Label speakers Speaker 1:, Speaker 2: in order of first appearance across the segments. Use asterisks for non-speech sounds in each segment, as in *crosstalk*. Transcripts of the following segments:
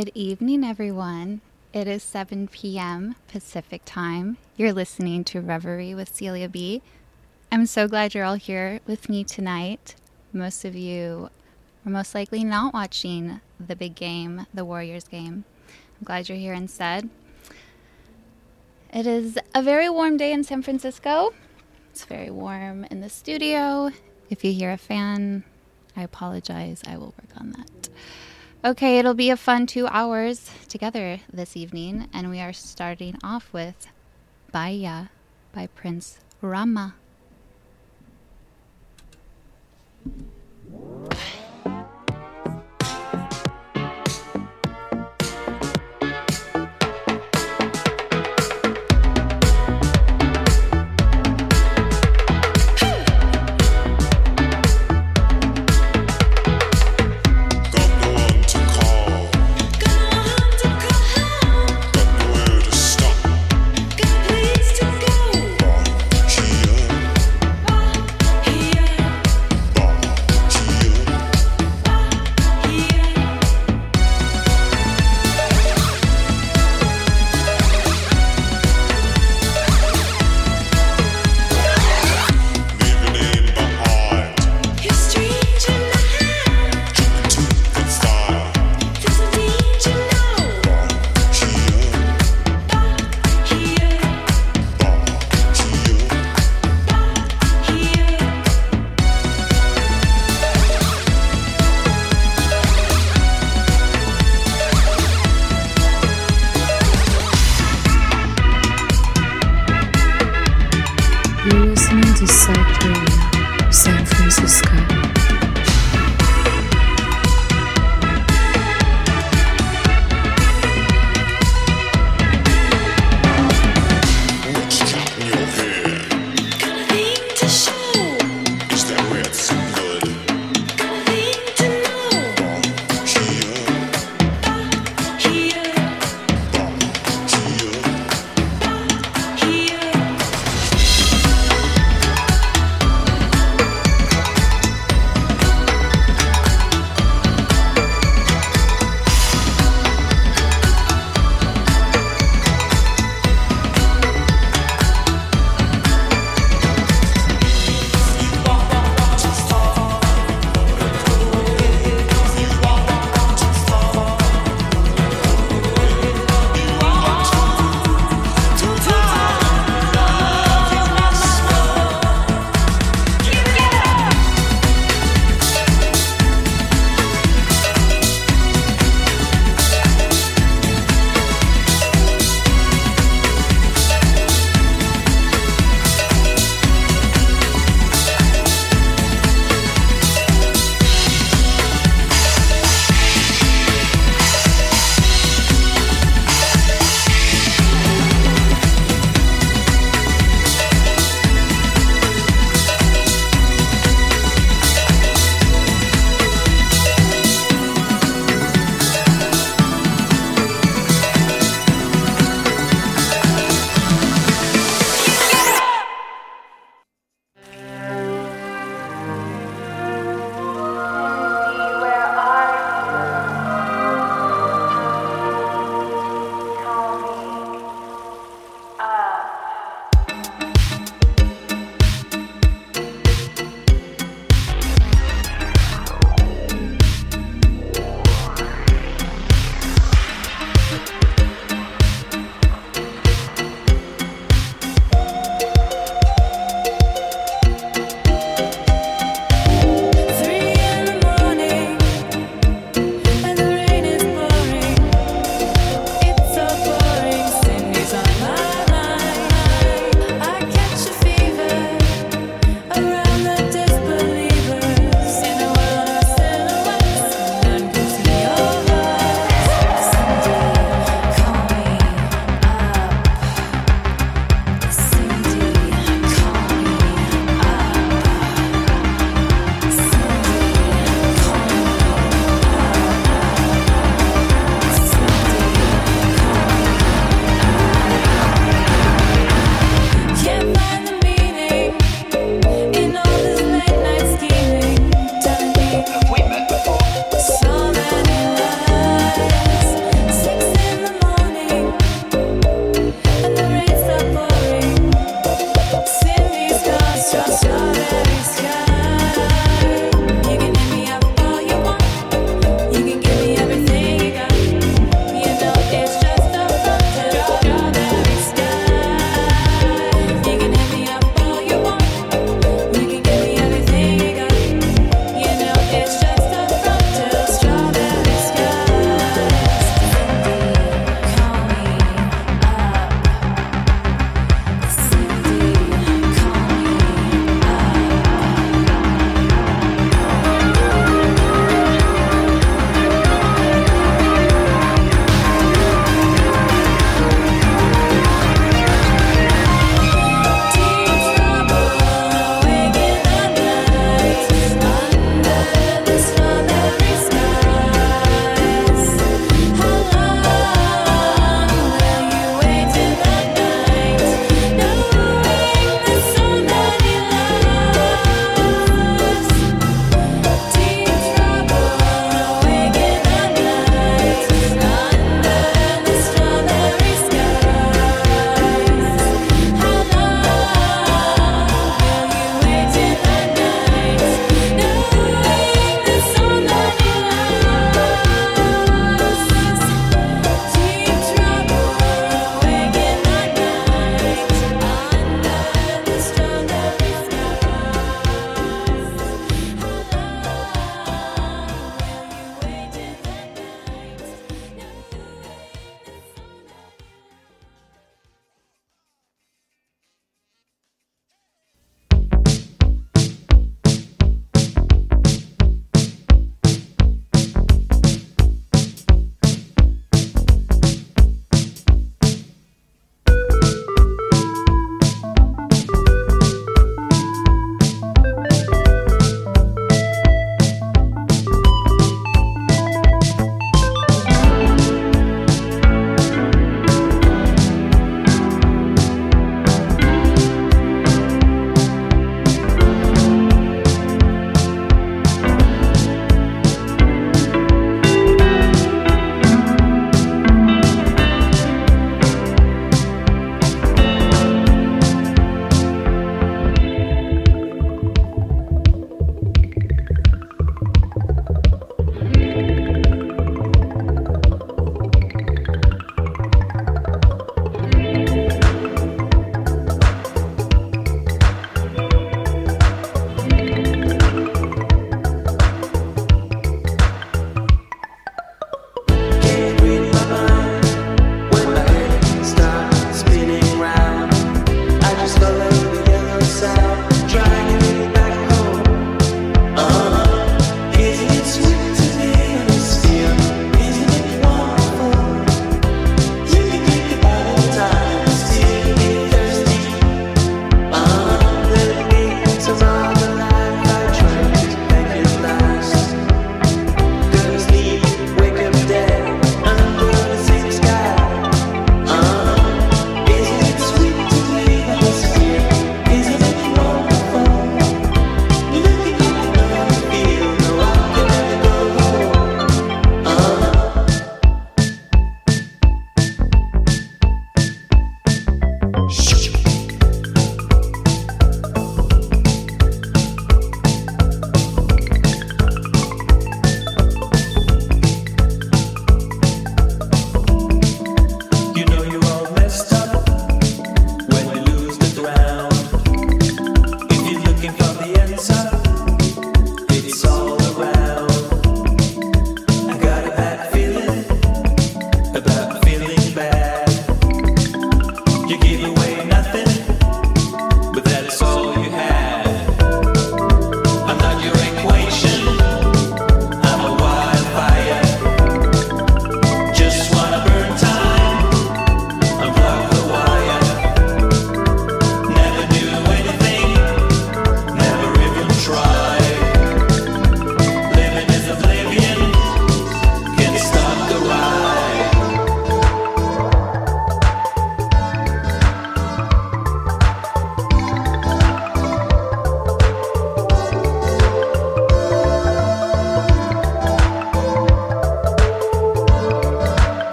Speaker 1: Good evening, everyone. It is 7 p.m. Pacific time. You're listening to Reverie with Celia B. I'm so glad you're all here with me tonight. Most of you are most likely not watching the big game, the Warriors game. I'm glad you're here instead. It is a very warm day in San Francisco. It's very warm in the studio. If you hear a fan, I apologize. I will work on that. Okay, it'll be a fun two hours together this evening, and we are starting off with Baya by Prince Rama.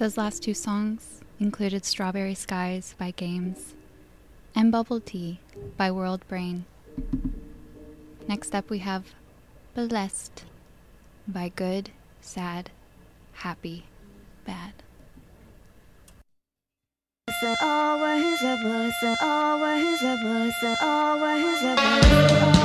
Speaker 2: Those last two songs included Strawberry Skies by Games and Bubble Tea by World Brain. Next up, we have Blessed by Good, Sad, Happy, Bad. Always, listen always, listen always, listen always.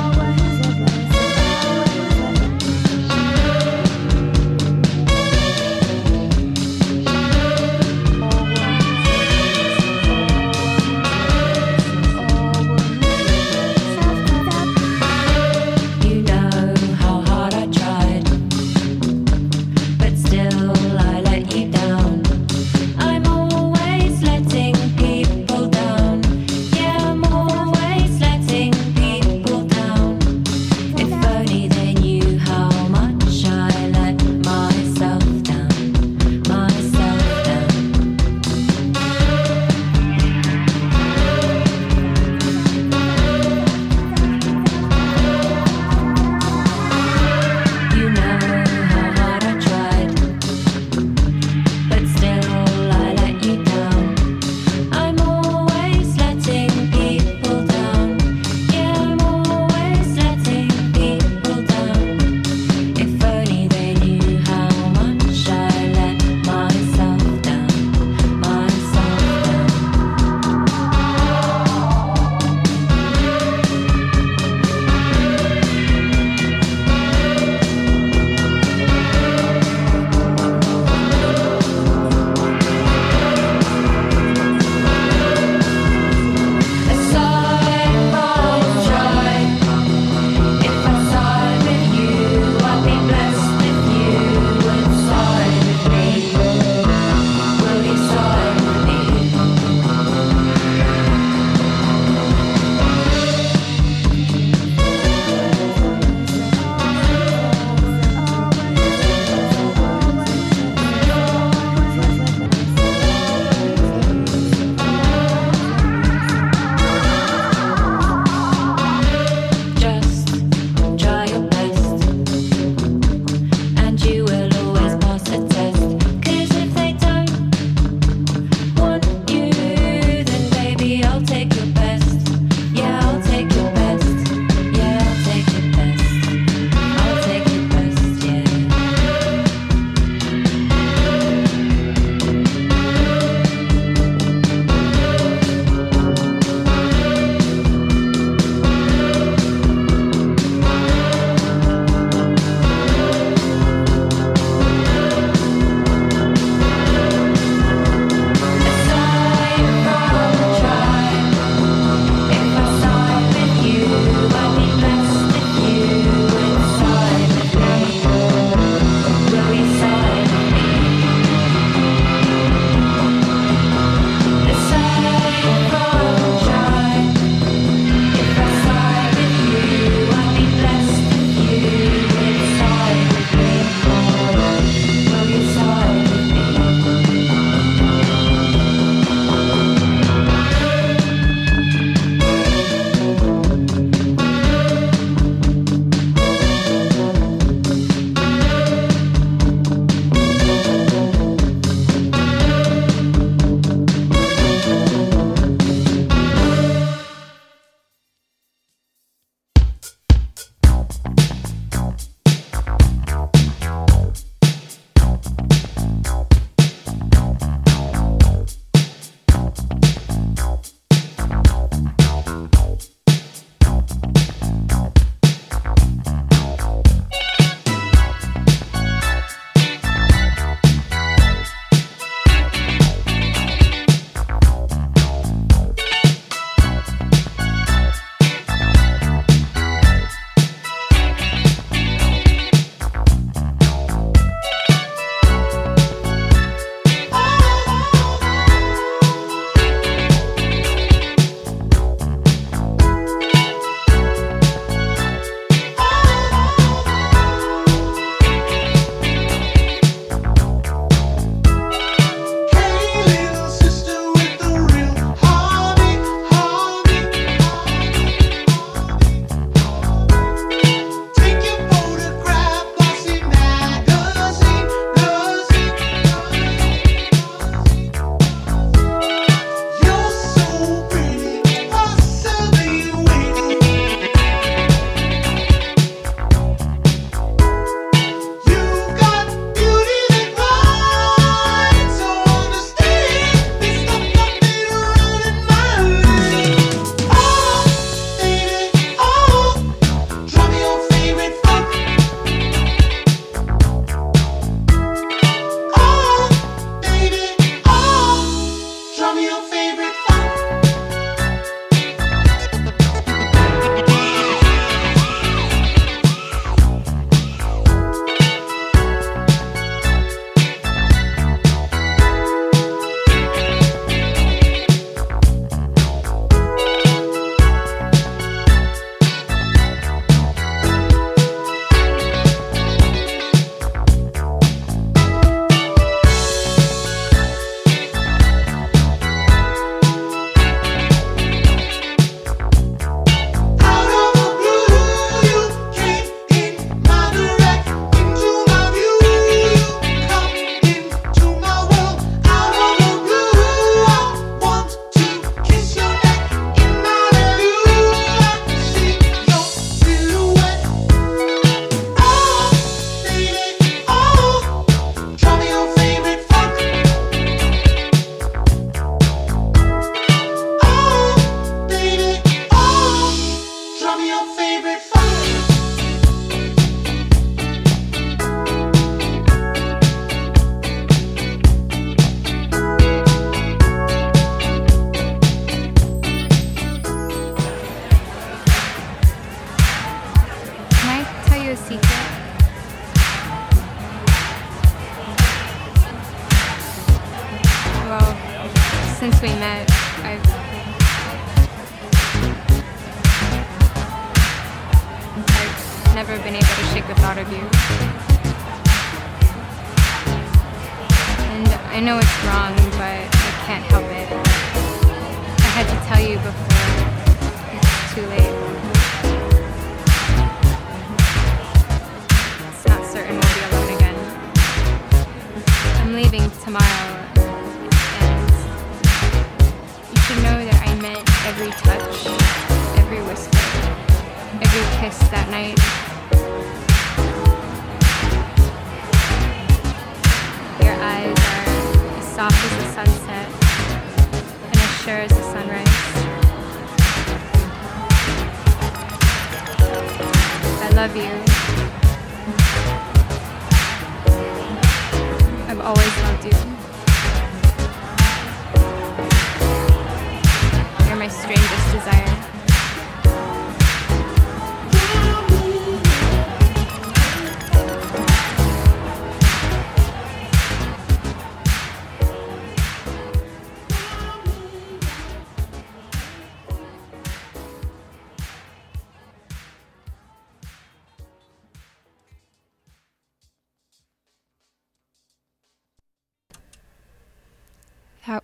Speaker 3: Love you.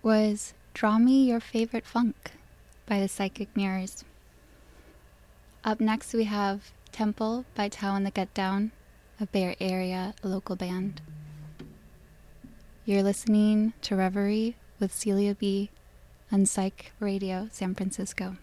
Speaker 1: Was Draw Me Your Favorite Funk by the Psychic Mirrors. Up next, we have Temple by Tao and the Get Down, a Bay Area local band. You're listening to Reverie with Celia B on Psych Radio San Francisco.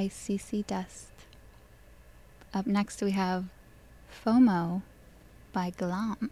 Speaker 1: By CC Dust. Up next, we have FOMO by Glam.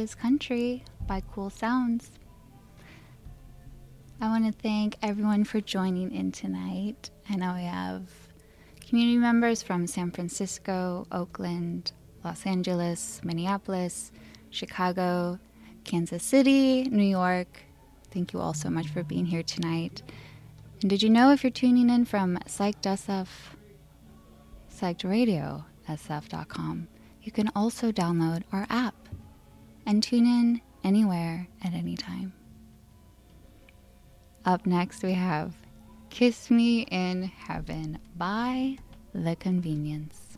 Speaker 4: Was Country by Cool Sounds. I want to thank everyone for joining in tonight. I know we have community members from San Francisco, Oakland, Los Angeles, Minneapolis, Chicago, Kansas City, New York. Thank you all so much for being here tonight. And did you know if you're tuning in from Psyched SF, Psyched Radio, SF.com, you can also download our app and tune in anywhere at any time. Up next, we have Kiss Me in Heaven by The Convenience.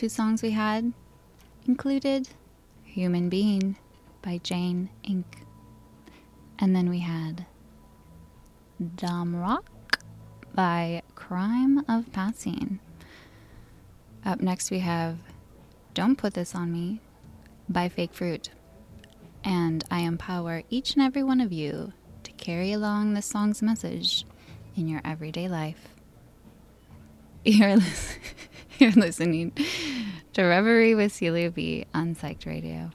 Speaker 1: Two songs we had included Human Being by Jane Inc. And then we had Dom Rock by Crime of Passing. Up next we have Don't Put This On Me by Fake Fruit. And I empower each and every one of you to carry along this song's message in your everyday life. *laughs* You're, lis- *laughs* *laughs* you're listening to Reverie with Celia B on Psyched Radio.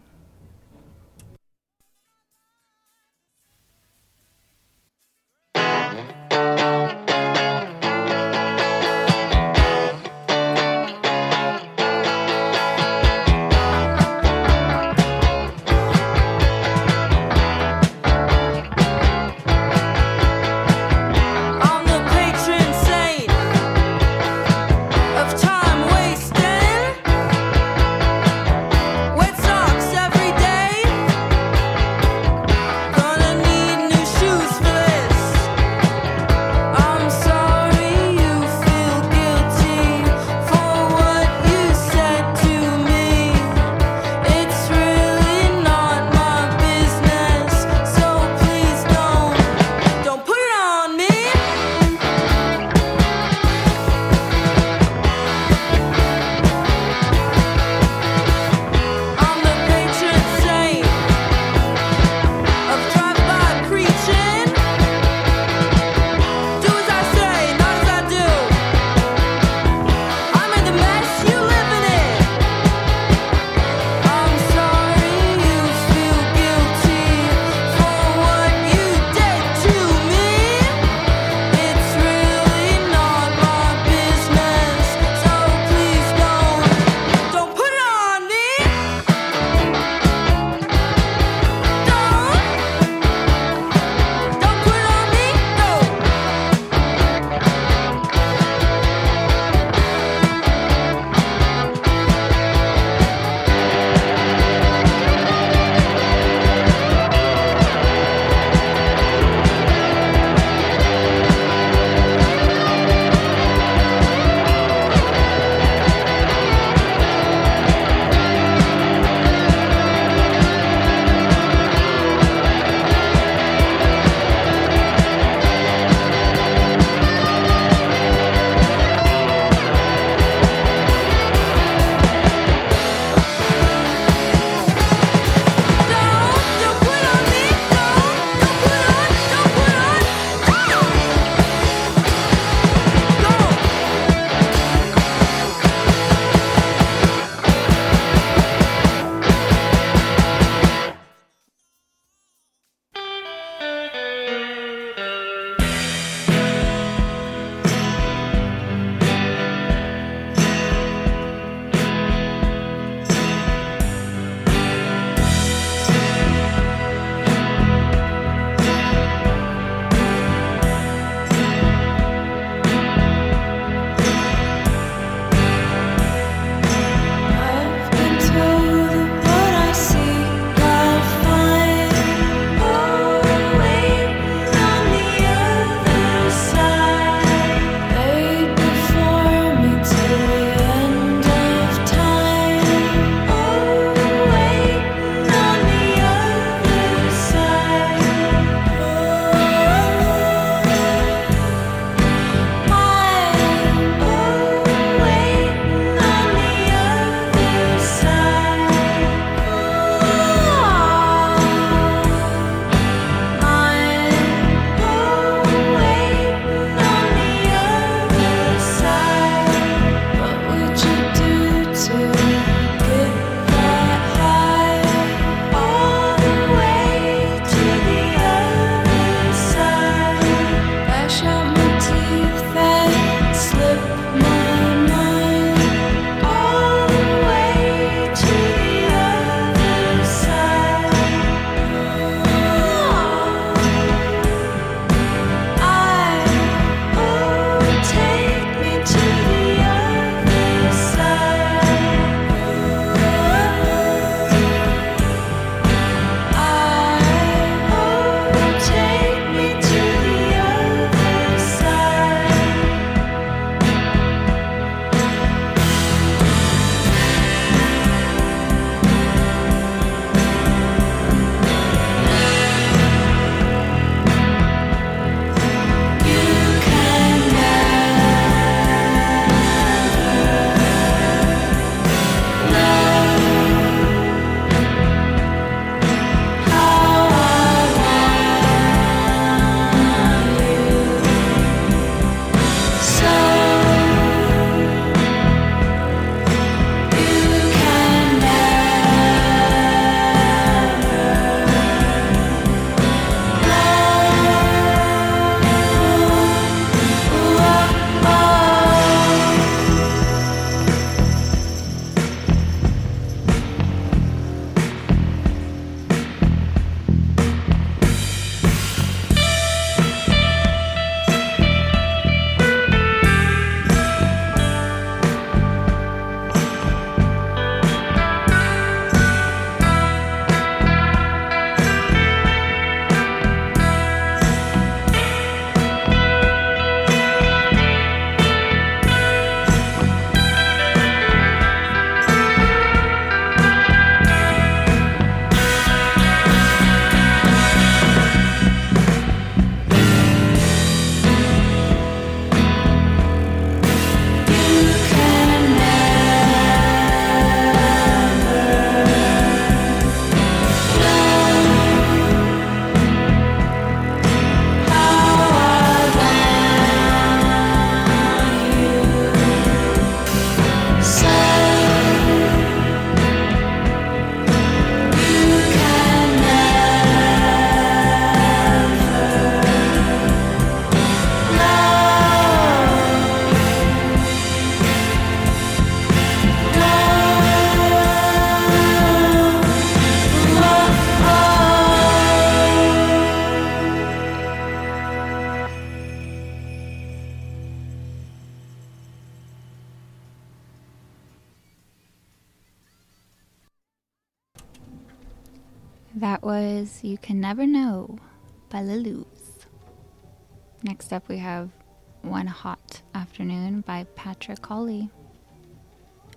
Speaker 1: One Hot Afternoon by Patrick Cowley.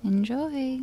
Speaker 1: Enjoy.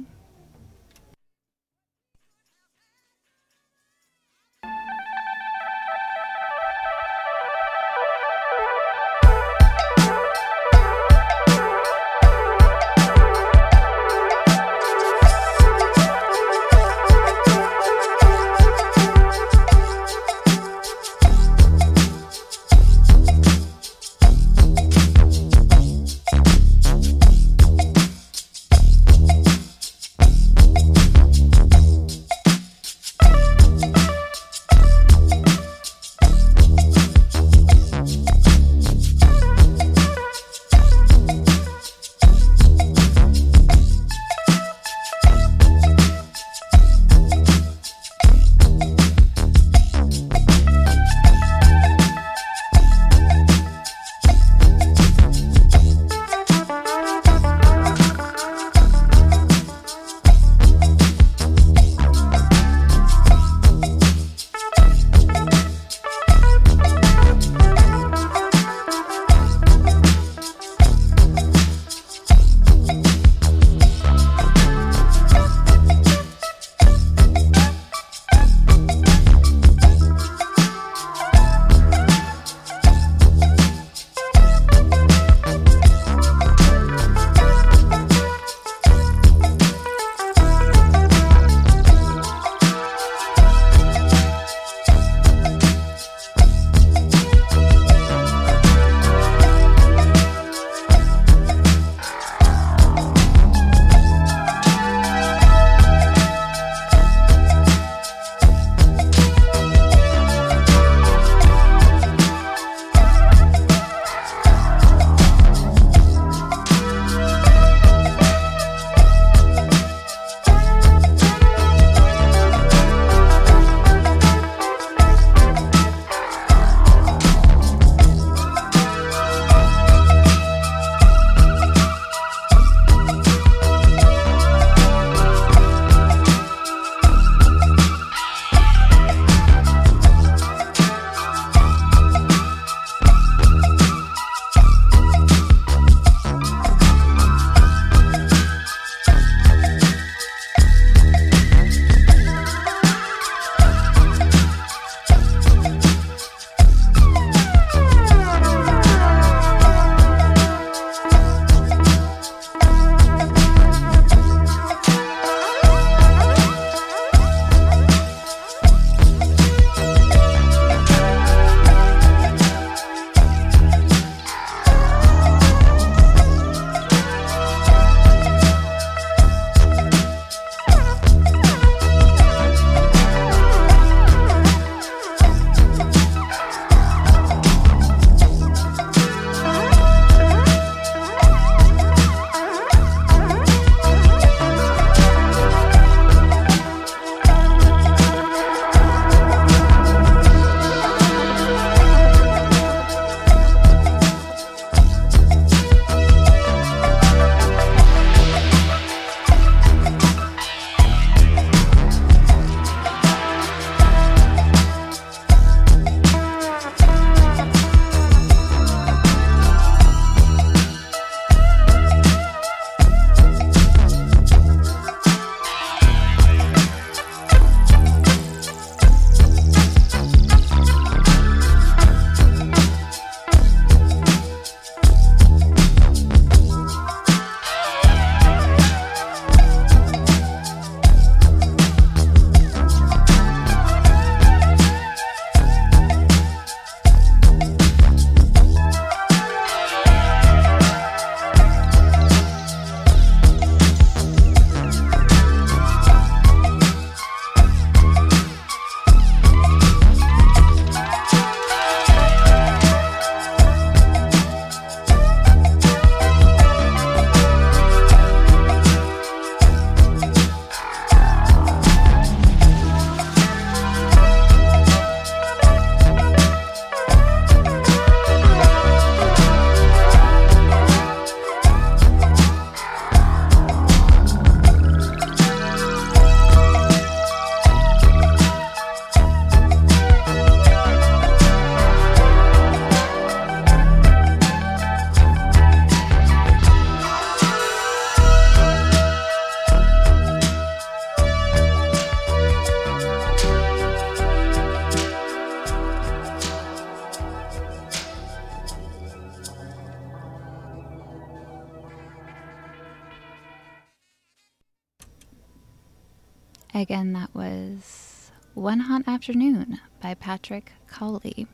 Speaker 1: One Hot Afternoon by Patrick Cowley.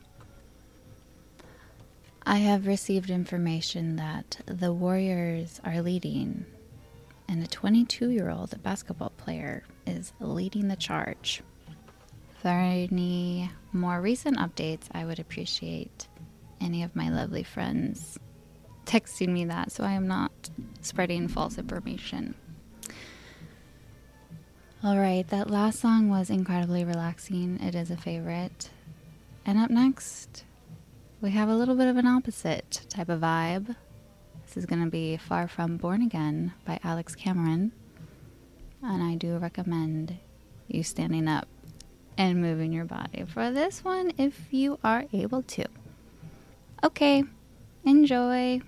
Speaker 1: I have received information that the Warriors are leading, and a 22 year old basketball player is leading the charge. For any more recent updates, I would appreciate any of my lovely friends texting me that so I am not spreading false information. All right, that last song was incredibly relaxing. It is a favorite. And up next, we have a little bit of an opposite type of vibe. This is going to be Far From Born Again by Alex Cameron. And I do recommend you standing up and moving your body for this one if you are able to. Okay, enjoy.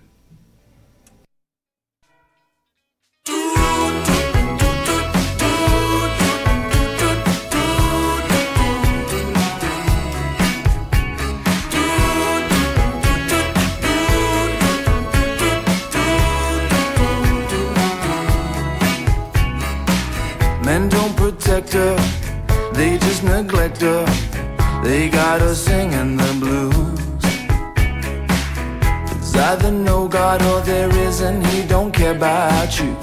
Speaker 5: Protect her, they just neglect her. They got her singing the blues. It's either no God or there isn't, he don't care about you.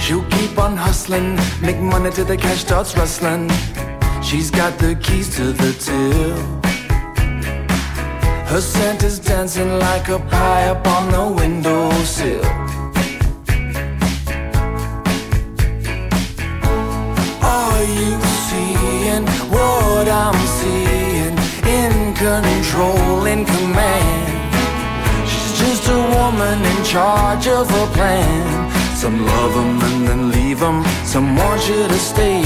Speaker 5: She'll keep on hustling, make money till the cash starts rustling. She's got the keys to the till. Her scent is dancing like a pie up on the windowsill. You seeing what I'm seeing? In control, in command. She's just a woman in charge of a plan. Some love love 'em and then leave leave 'em. Some want you to stay.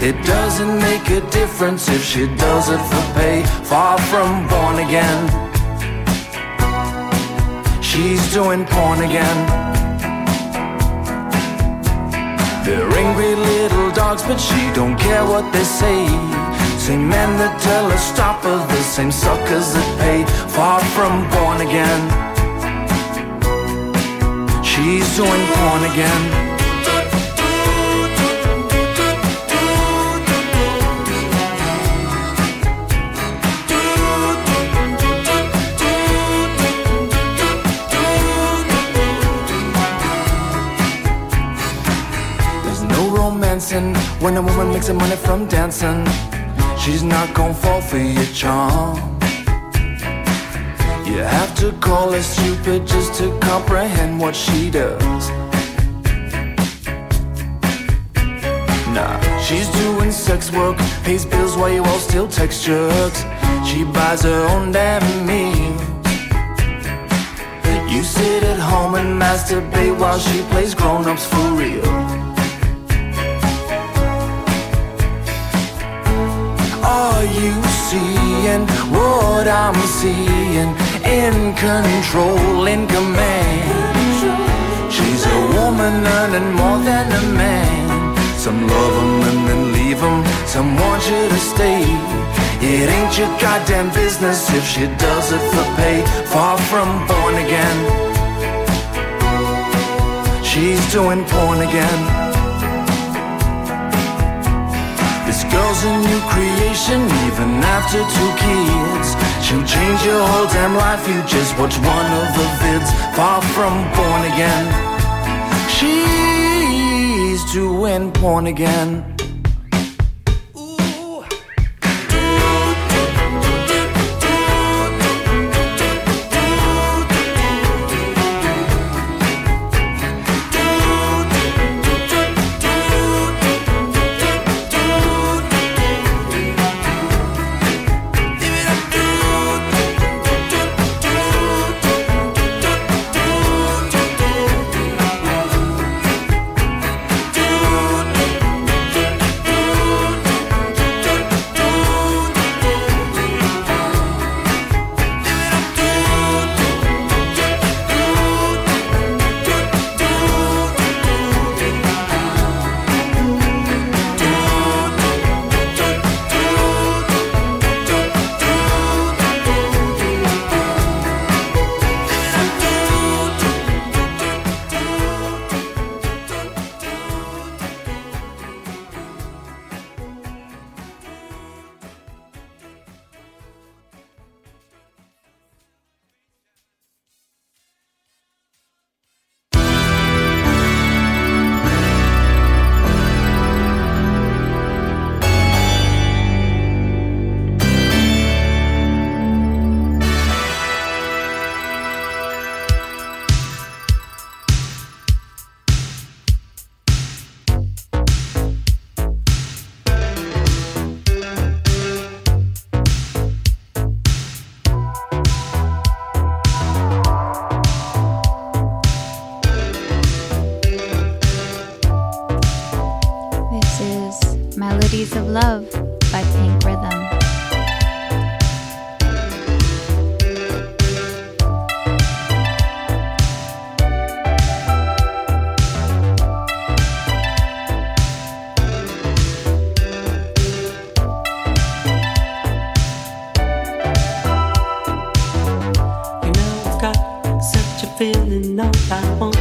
Speaker 5: It doesn't make a difference if she does it for pay. Far from born again. She's doing porn again. They're angry little dogs, but she don't care what they say. Same men that tell her stop are the same suckers that pay. Far from born again. She's doing porn again. Romancing when a woman makes her money from dancing. She's not gonna fall for your charm. You have to call her stupid just to comprehend what she does. Nah, she's doing sex work, pays bills while you all still text jerks. She buys her own damn meals. You sit at home and masturbate while she plays grown-ups for real. Are you seeing what I'm seeing? In control, in command. She's a woman earning more than a man. Some love 'em and then leave 'em. Some want you to stay. It ain't your goddamn business if she does it for pay. Far from born again. She's doing porn again. This girl's a new creation, even after two kids. She'll change your whole damn life. You just watch one of the vids. Far from born again. She's doing porn again.
Speaker 6: Feeling all I want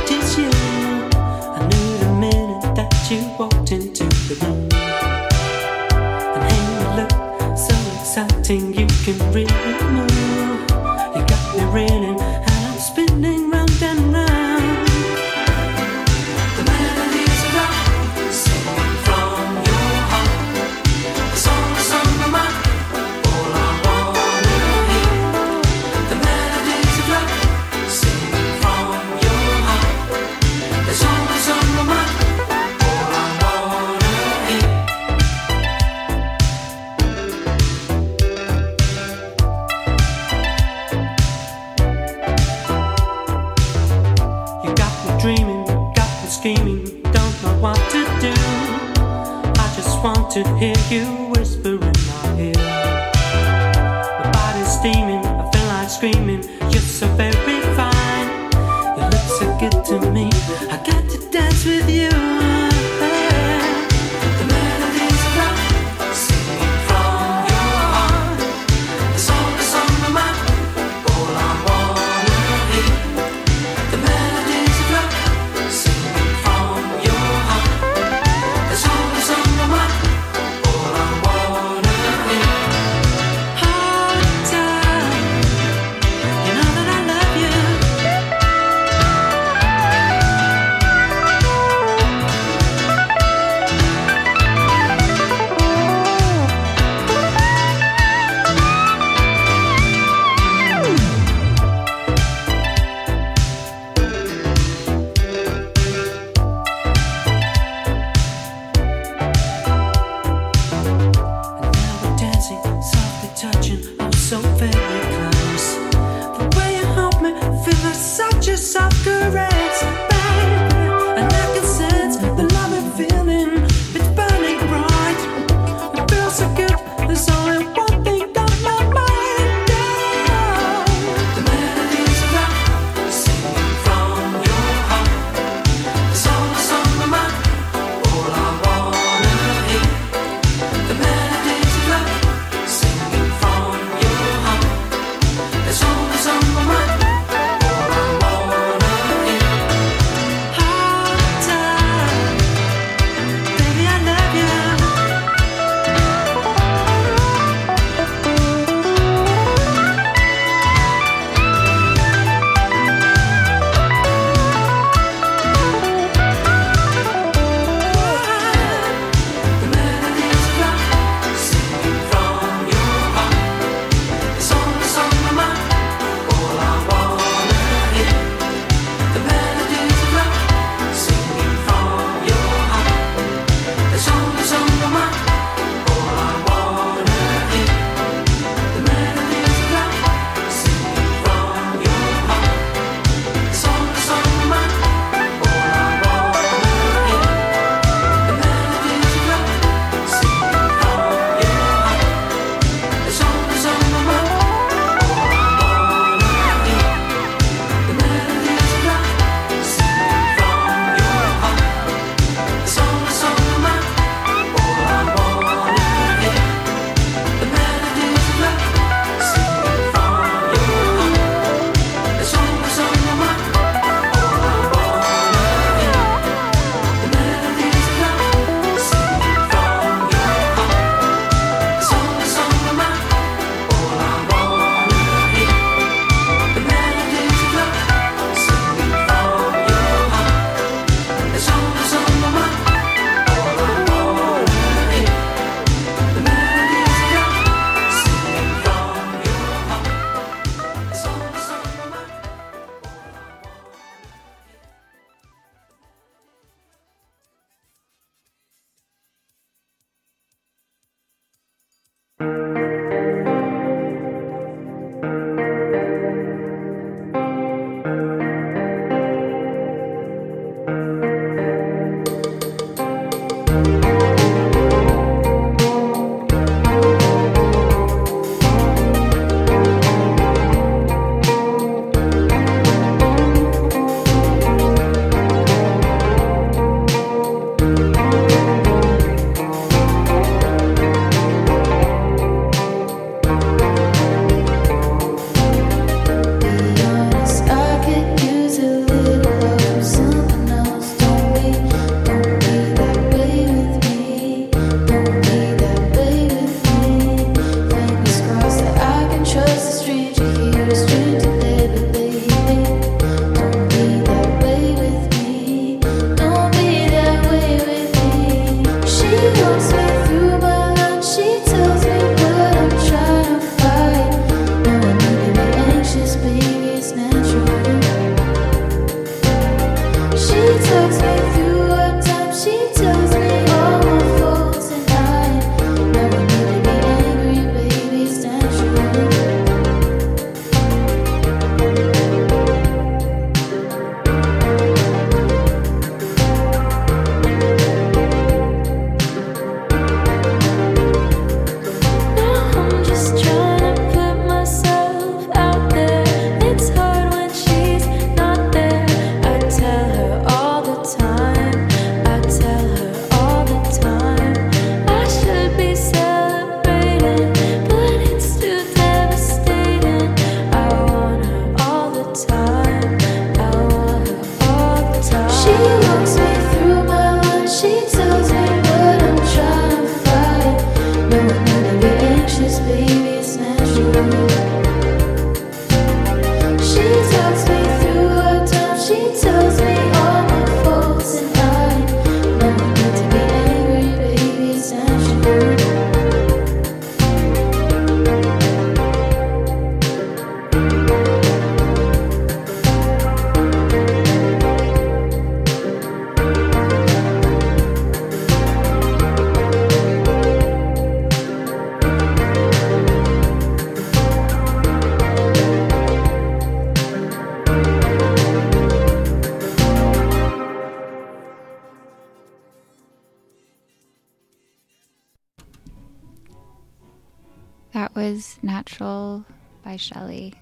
Speaker 1: Natural
Speaker 7: by Shelley.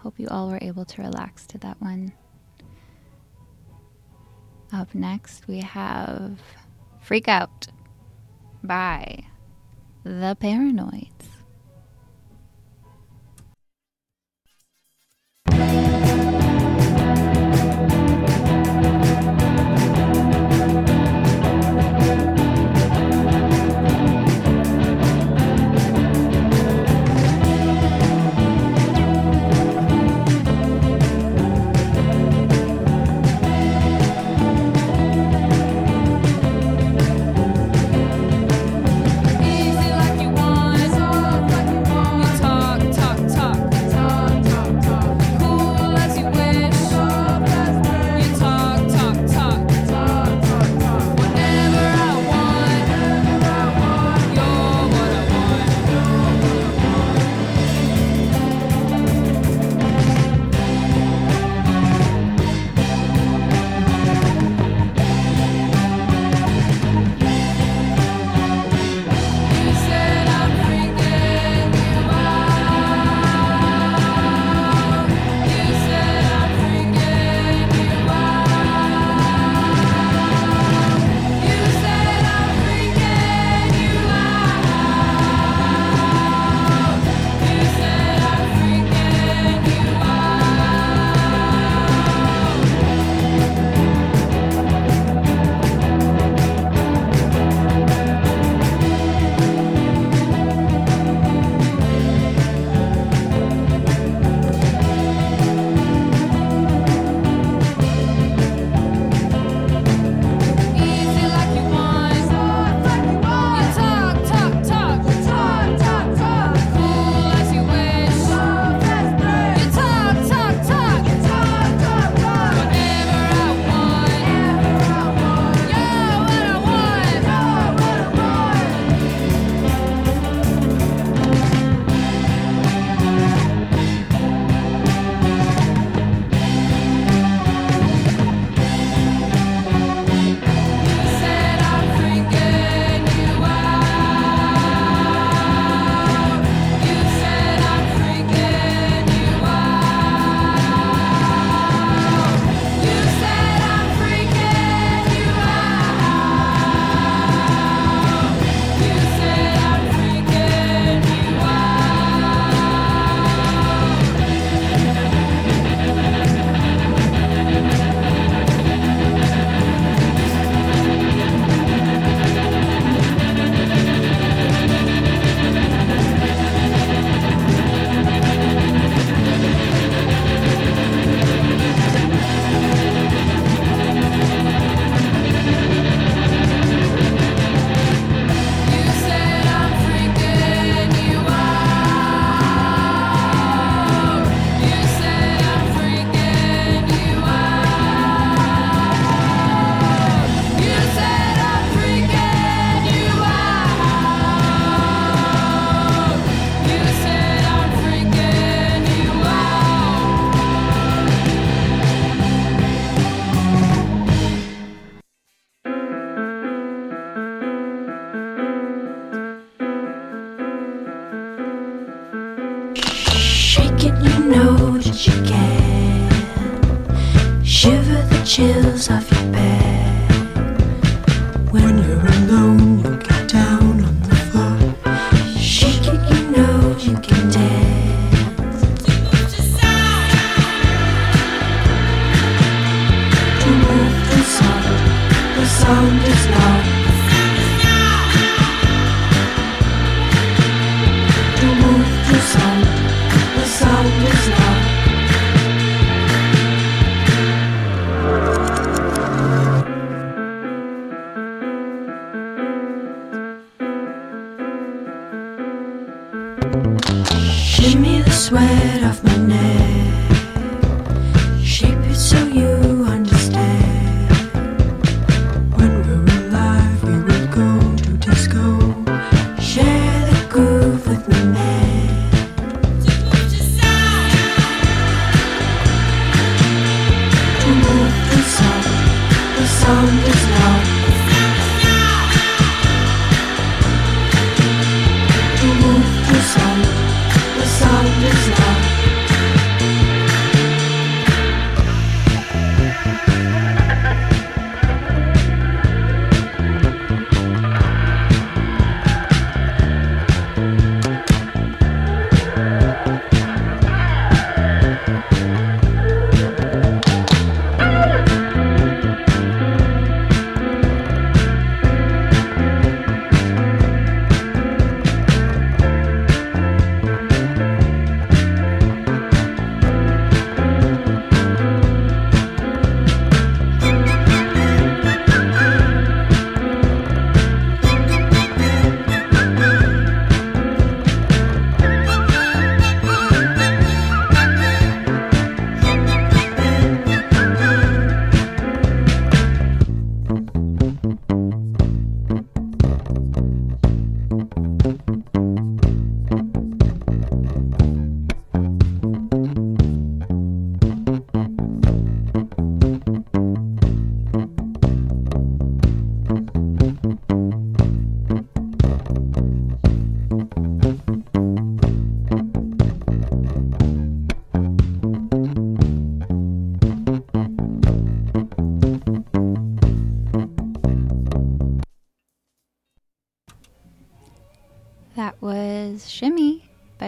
Speaker 7: Hope you all were able to relax to that one. Up next, we have Freak Out by The
Speaker 1: Paranoid.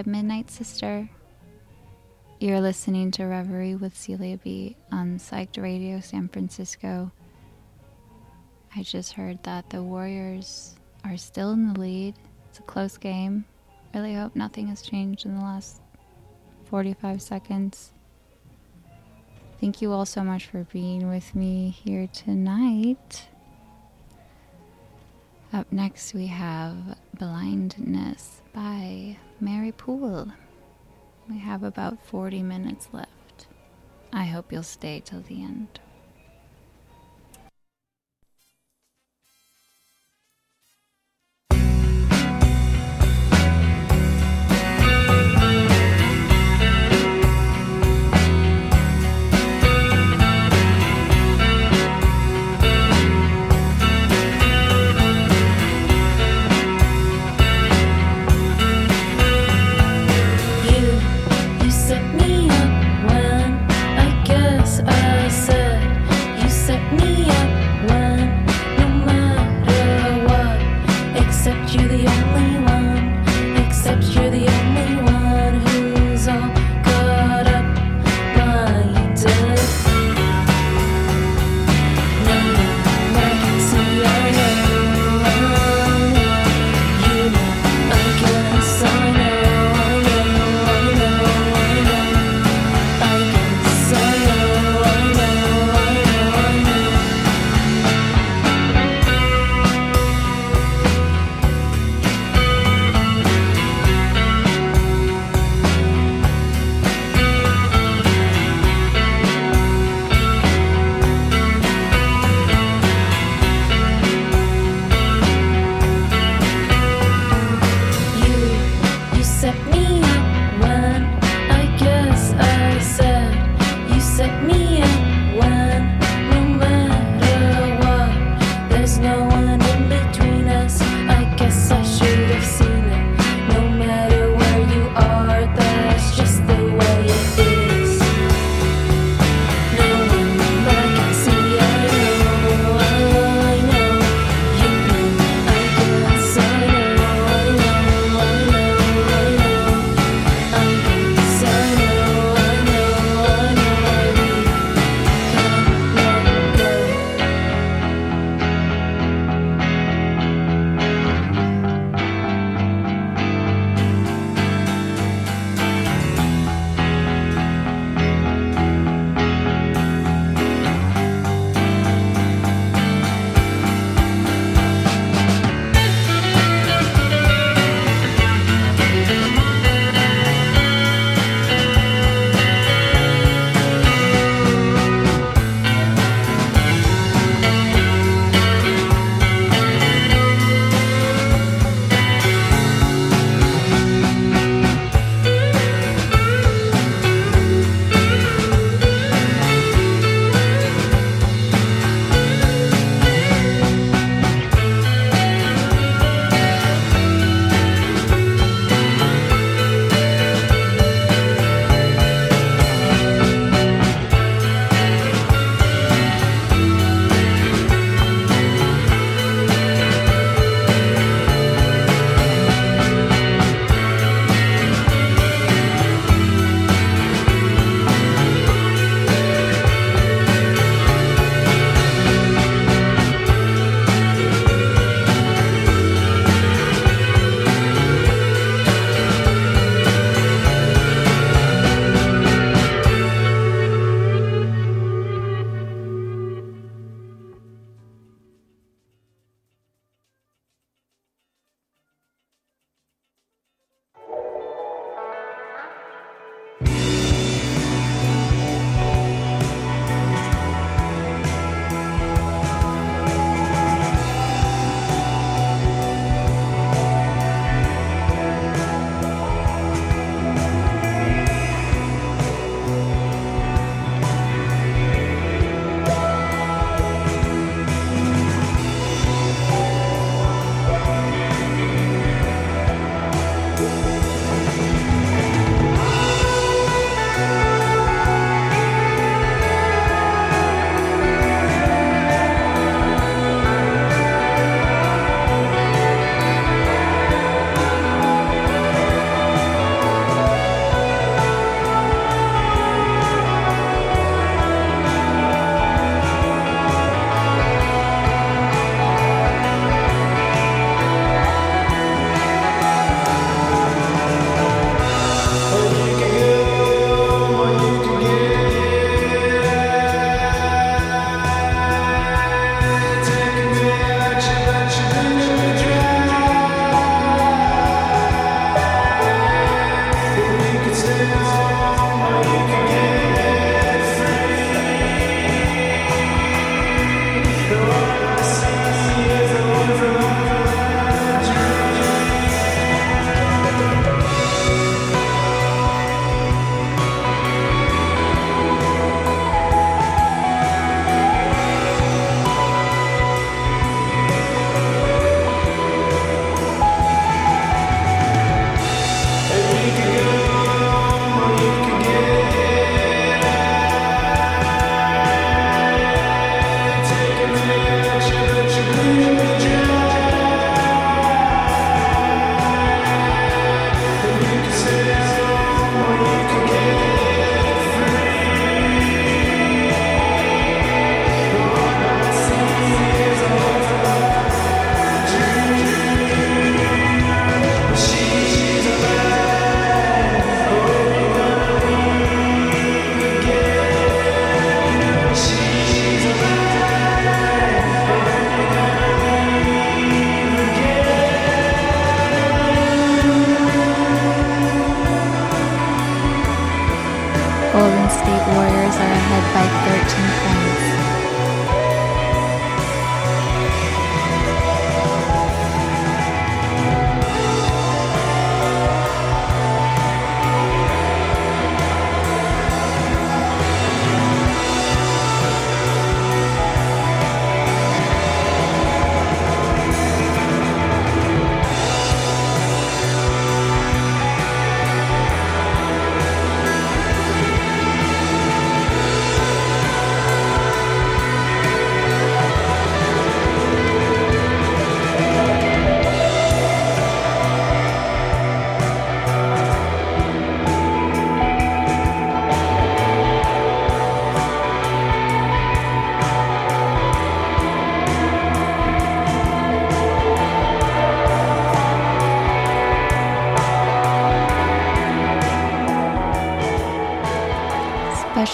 Speaker 1: By Midnight Sister. You're listening to Reverie with Celia B on Psyched Radio San Francisco. I just heard that the Warriors are still in the lead. It's a close game. Really hope nothing has changed in the last 45 seconds. Thank you all so much for being with me here tonight. Up next, we have Blindness by Mary Poole. We have about 40 minutes left. I hope you'll stay till the end.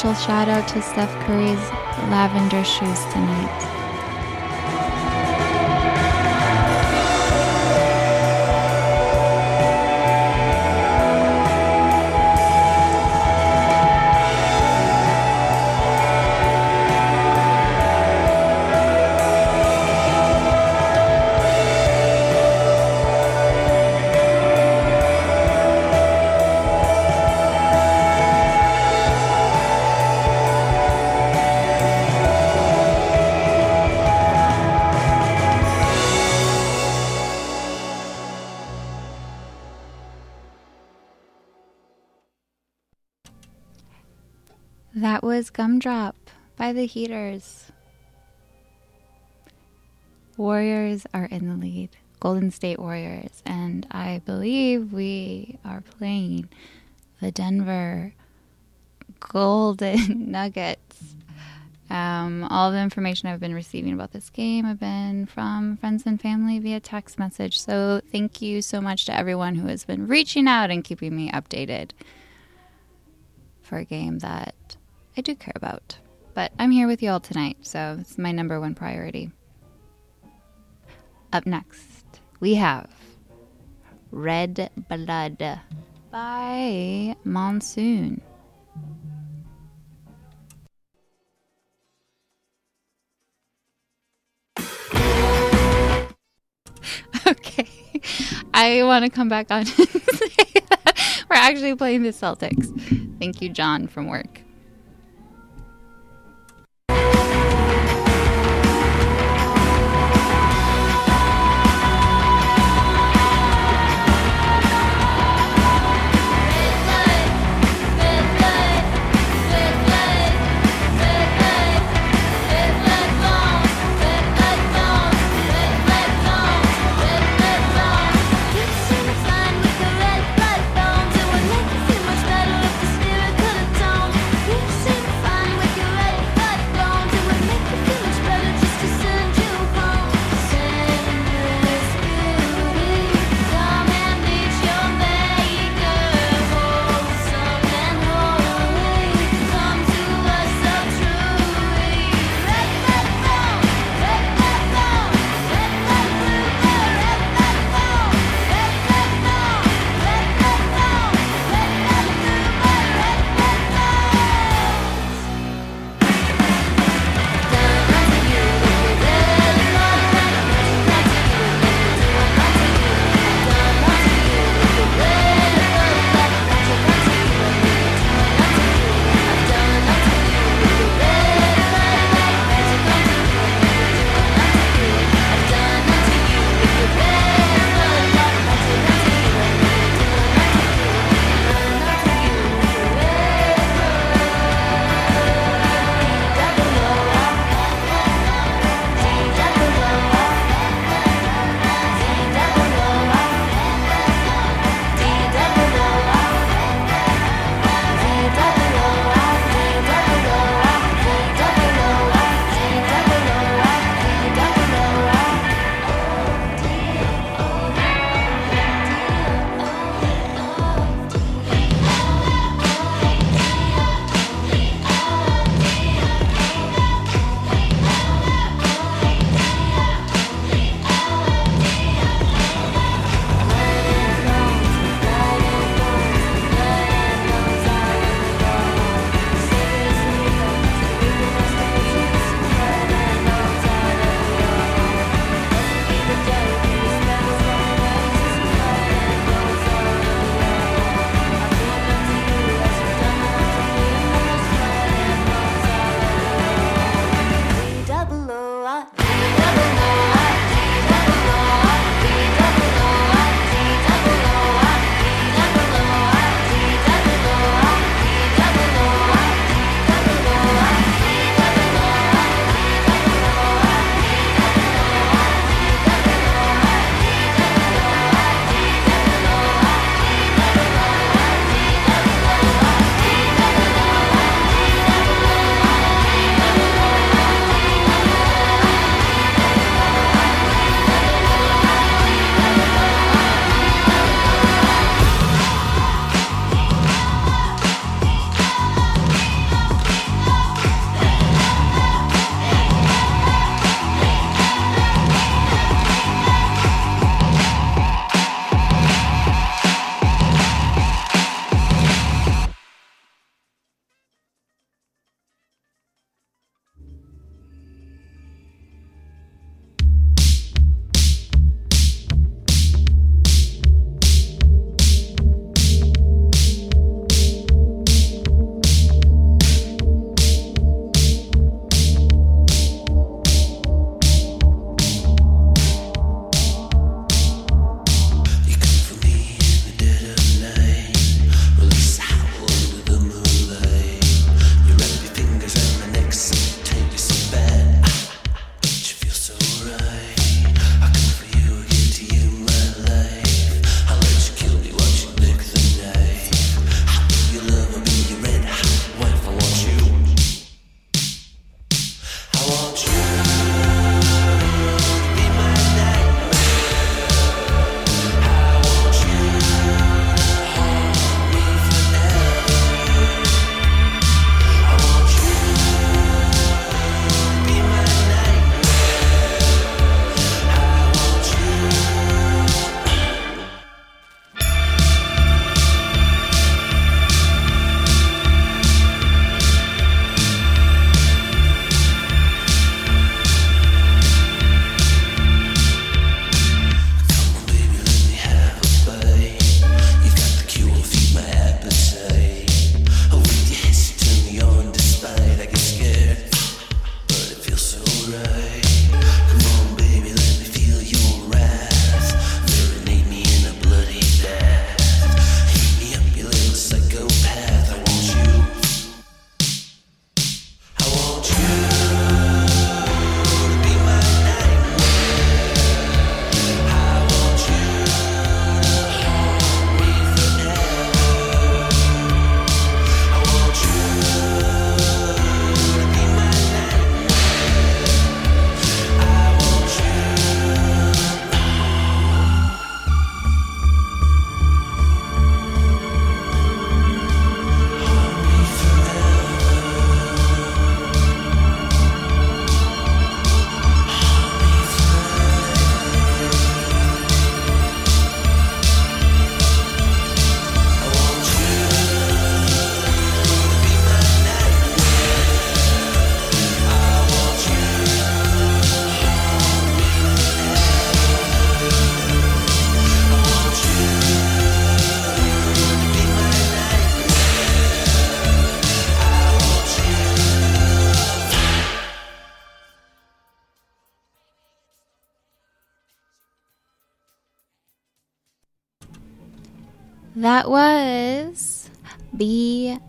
Speaker 1: Special shout out to Steph Curry's lavender shoes tonight. The Heaters. Warriors are in the lead. Golden State Warriors. And I believe we are playing the Denver Golden *laughs* Nuggets. Um, all the information I've been receiving about this game have been from friends and family via text message. So thank you so much to everyone who has been reaching out and keeping me updated for a game that I do care about. But I'm here with you all tonight, so it's my number one priority. Up next, we have Red Blood by Monsoon. *laughs* Okay, I want to come back on *laughs* we're actually playing the Celtics. Thank you, John, from work.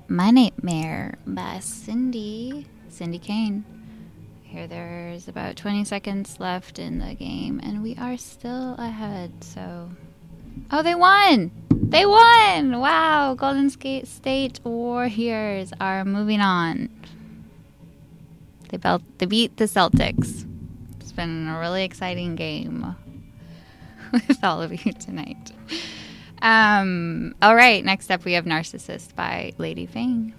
Speaker 8: My Nightmare by Cindy, Cindy Kane. Here there's about 20 seconds left in the game, and we are still ahead, so. Oh, they won! They won! Wow, Golden State Warriors are moving on. They, belt- they beat the Celtics. It's been a really exciting game *laughs* with all of you tonight. Um, all right, next up we have Narcissist by Lady Fang.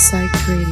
Speaker 7: Psych Radio,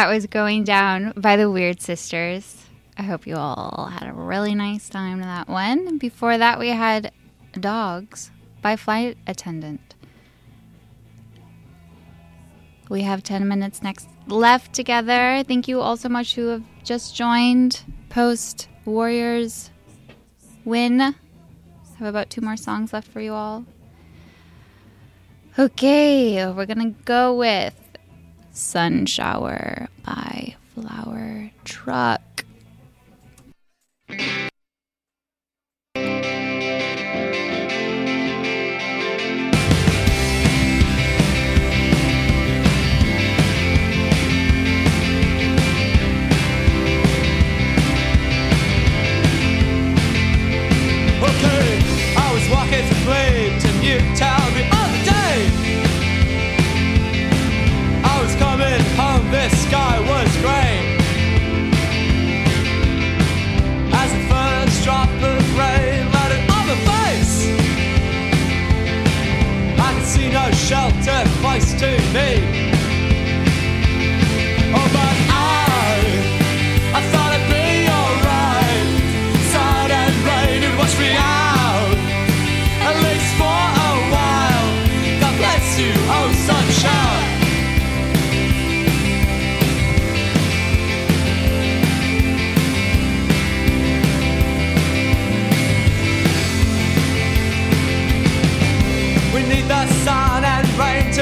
Speaker 1: That was going down by the Weird Sisters. I hope you all had a really nice time to that one. Before that, we had Dogs by Flight Attendant. We have 10 minutes next left together. Thank you all so much who have just joined post Warriors win. Have about two more songs left for you all. Okay, we're gonna go with Sun Shower by Flower Truck.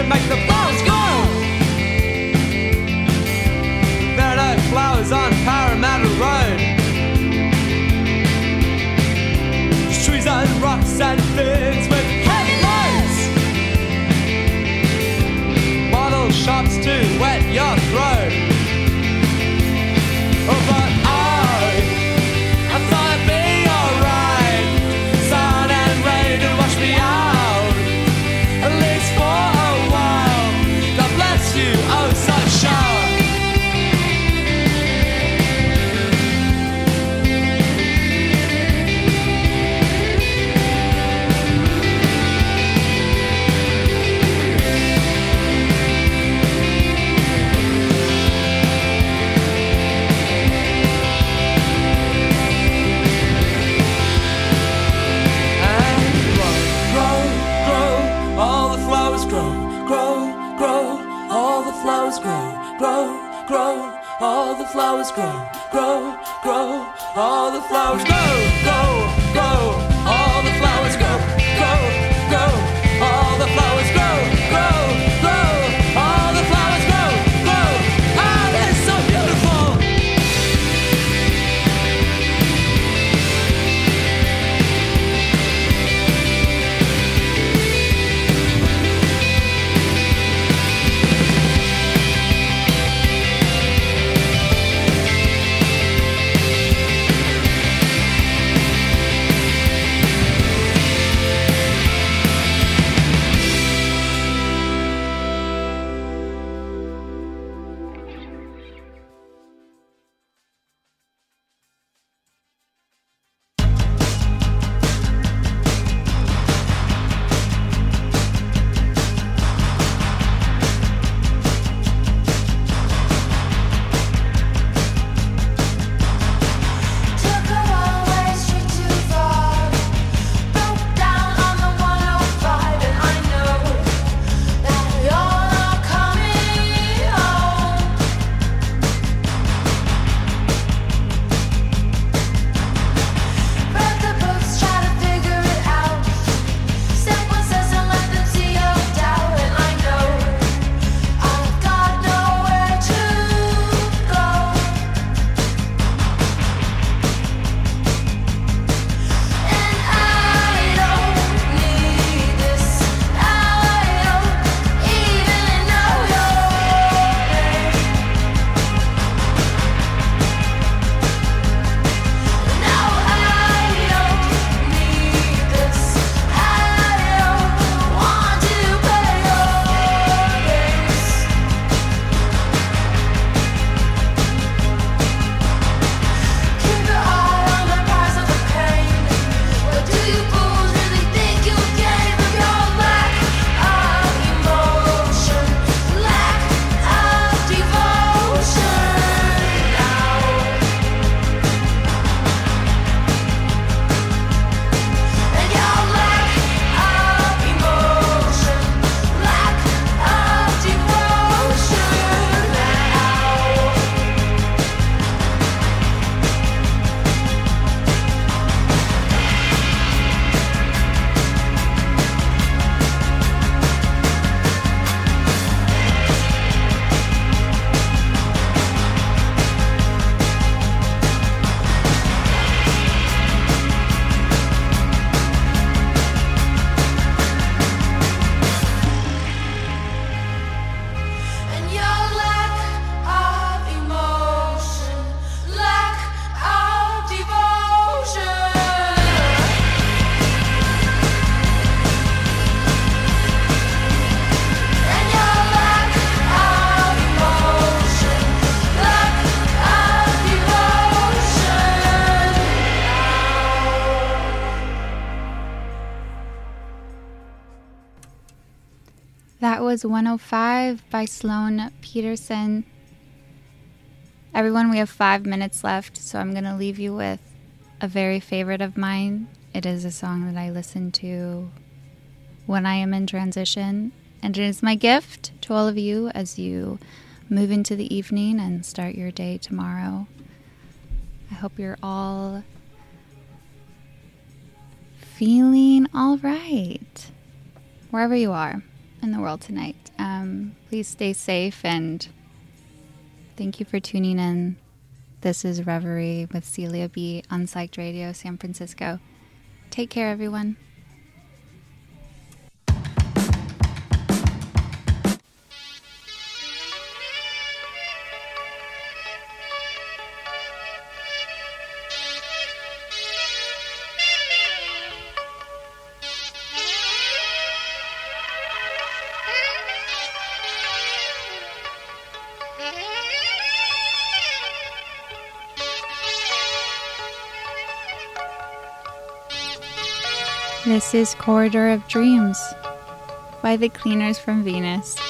Speaker 9: Make the flowers are no flowers on Parramatta Road. Trees and rocks and fields with heavy loads. Bottle shops to wet your throat.
Speaker 10: Grow, grow, grow. All the flowers grow.
Speaker 1: Was 105 by Sloan Peterson. Everyone, we have five minutes left, so I'm going to leave you with a very favorite of mine. It is a song that I listen to when I am in transition, and it is my gift to all of you as you move into the evening and start your day tomorrow. I hope you're all feeling all right wherever you are in the world tonight. Um, please stay safe and thank you for tuning in. This is Reverie with Celia B on Psyched Radio San Francisco. Take care, everyone.
Speaker 11: This is Corridor of Dreams by the Cleaners from Venus.